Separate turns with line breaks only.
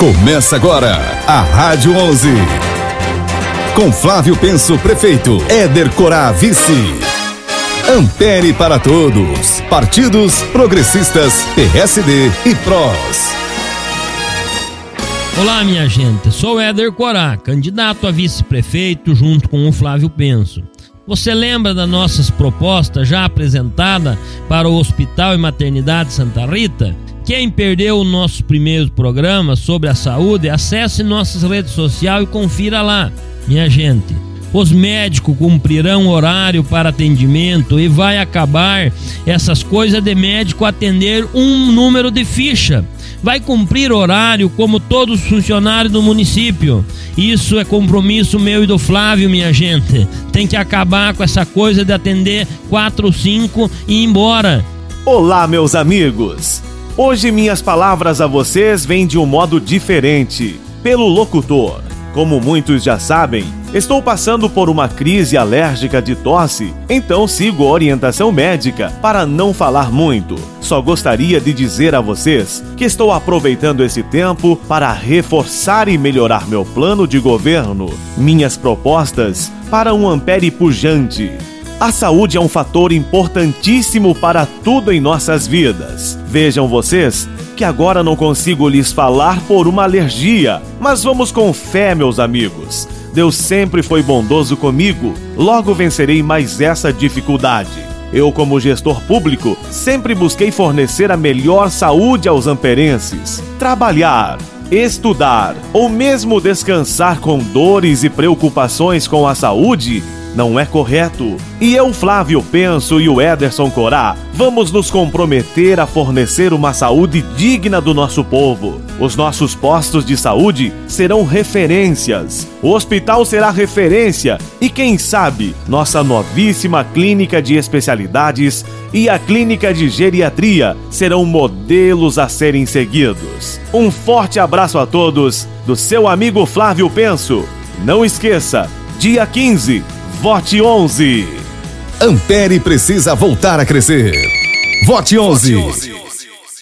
Começa agora a Rádio 11. Com Flávio Penso, prefeito. Éder Corá, vice. Ampere para todos. Partidos progressistas, PSD e PROS.
Olá, minha gente. Sou Éder Corá, candidato a vice-prefeito junto com o Flávio Penso. Você lembra das nossas propostas já apresentadas para o Hospital e Maternidade Santa Rita? Quem perdeu o nosso primeiro programa sobre a saúde, acesse nossas redes sociais e confira lá. Minha gente, os médicos cumprirão horário para atendimento e vai acabar essas coisas de médico atender um número de ficha. Vai cumprir horário como todos os funcionários do município. Isso é compromisso meu e do Flávio, minha gente. Tem que acabar com essa coisa de atender quatro ou cinco e ir embora.
Olá, meus amigos. Hoje minhas palavras a vocês vêm de um modo diferente, pelo locutor. Como muitos já sabem, estou passando por uma crise alérgica de tosse, então sigo orientação médica para não falar muito. Só gostaria de dizer a vocês que estou aproveitando esse tempo para reforçar e melhorar meu plano de governo, minhas propostas para um ampere pujante a saúde é um fator importantíssimo para tudo em nossas vidas. Vejam vocês que agora não consigo lhes falar por uma alergia, mas vamos com fé, meus amigos. Deus sempre foi bondoso comigo, logo vencerei mais essa dificuldade. Eu, como gestor público, sempre busquei fornecer a melhor saúde aos amperenses. Trabalhar, estudar ou mesmo descansar com dores e preocupações com a saúde não é correto. E eu, Flávio Penso e o Ederson Corá, vamos nos comprometer a fornecer uma saúde digna do nosso povo. Os nossos postos de saúde serão referências. O hospital será referência e, quem sabe, nossa novíssima clínica de especialidades e a clínica de geriatria serão modelos a serem seguidos. Um forte abraço a todos do seu amigo Flávio Penso. Não esqueça, dia 15 Vote 11.
Ampere precisa voltar a crescer. Vote 11. Vote 11.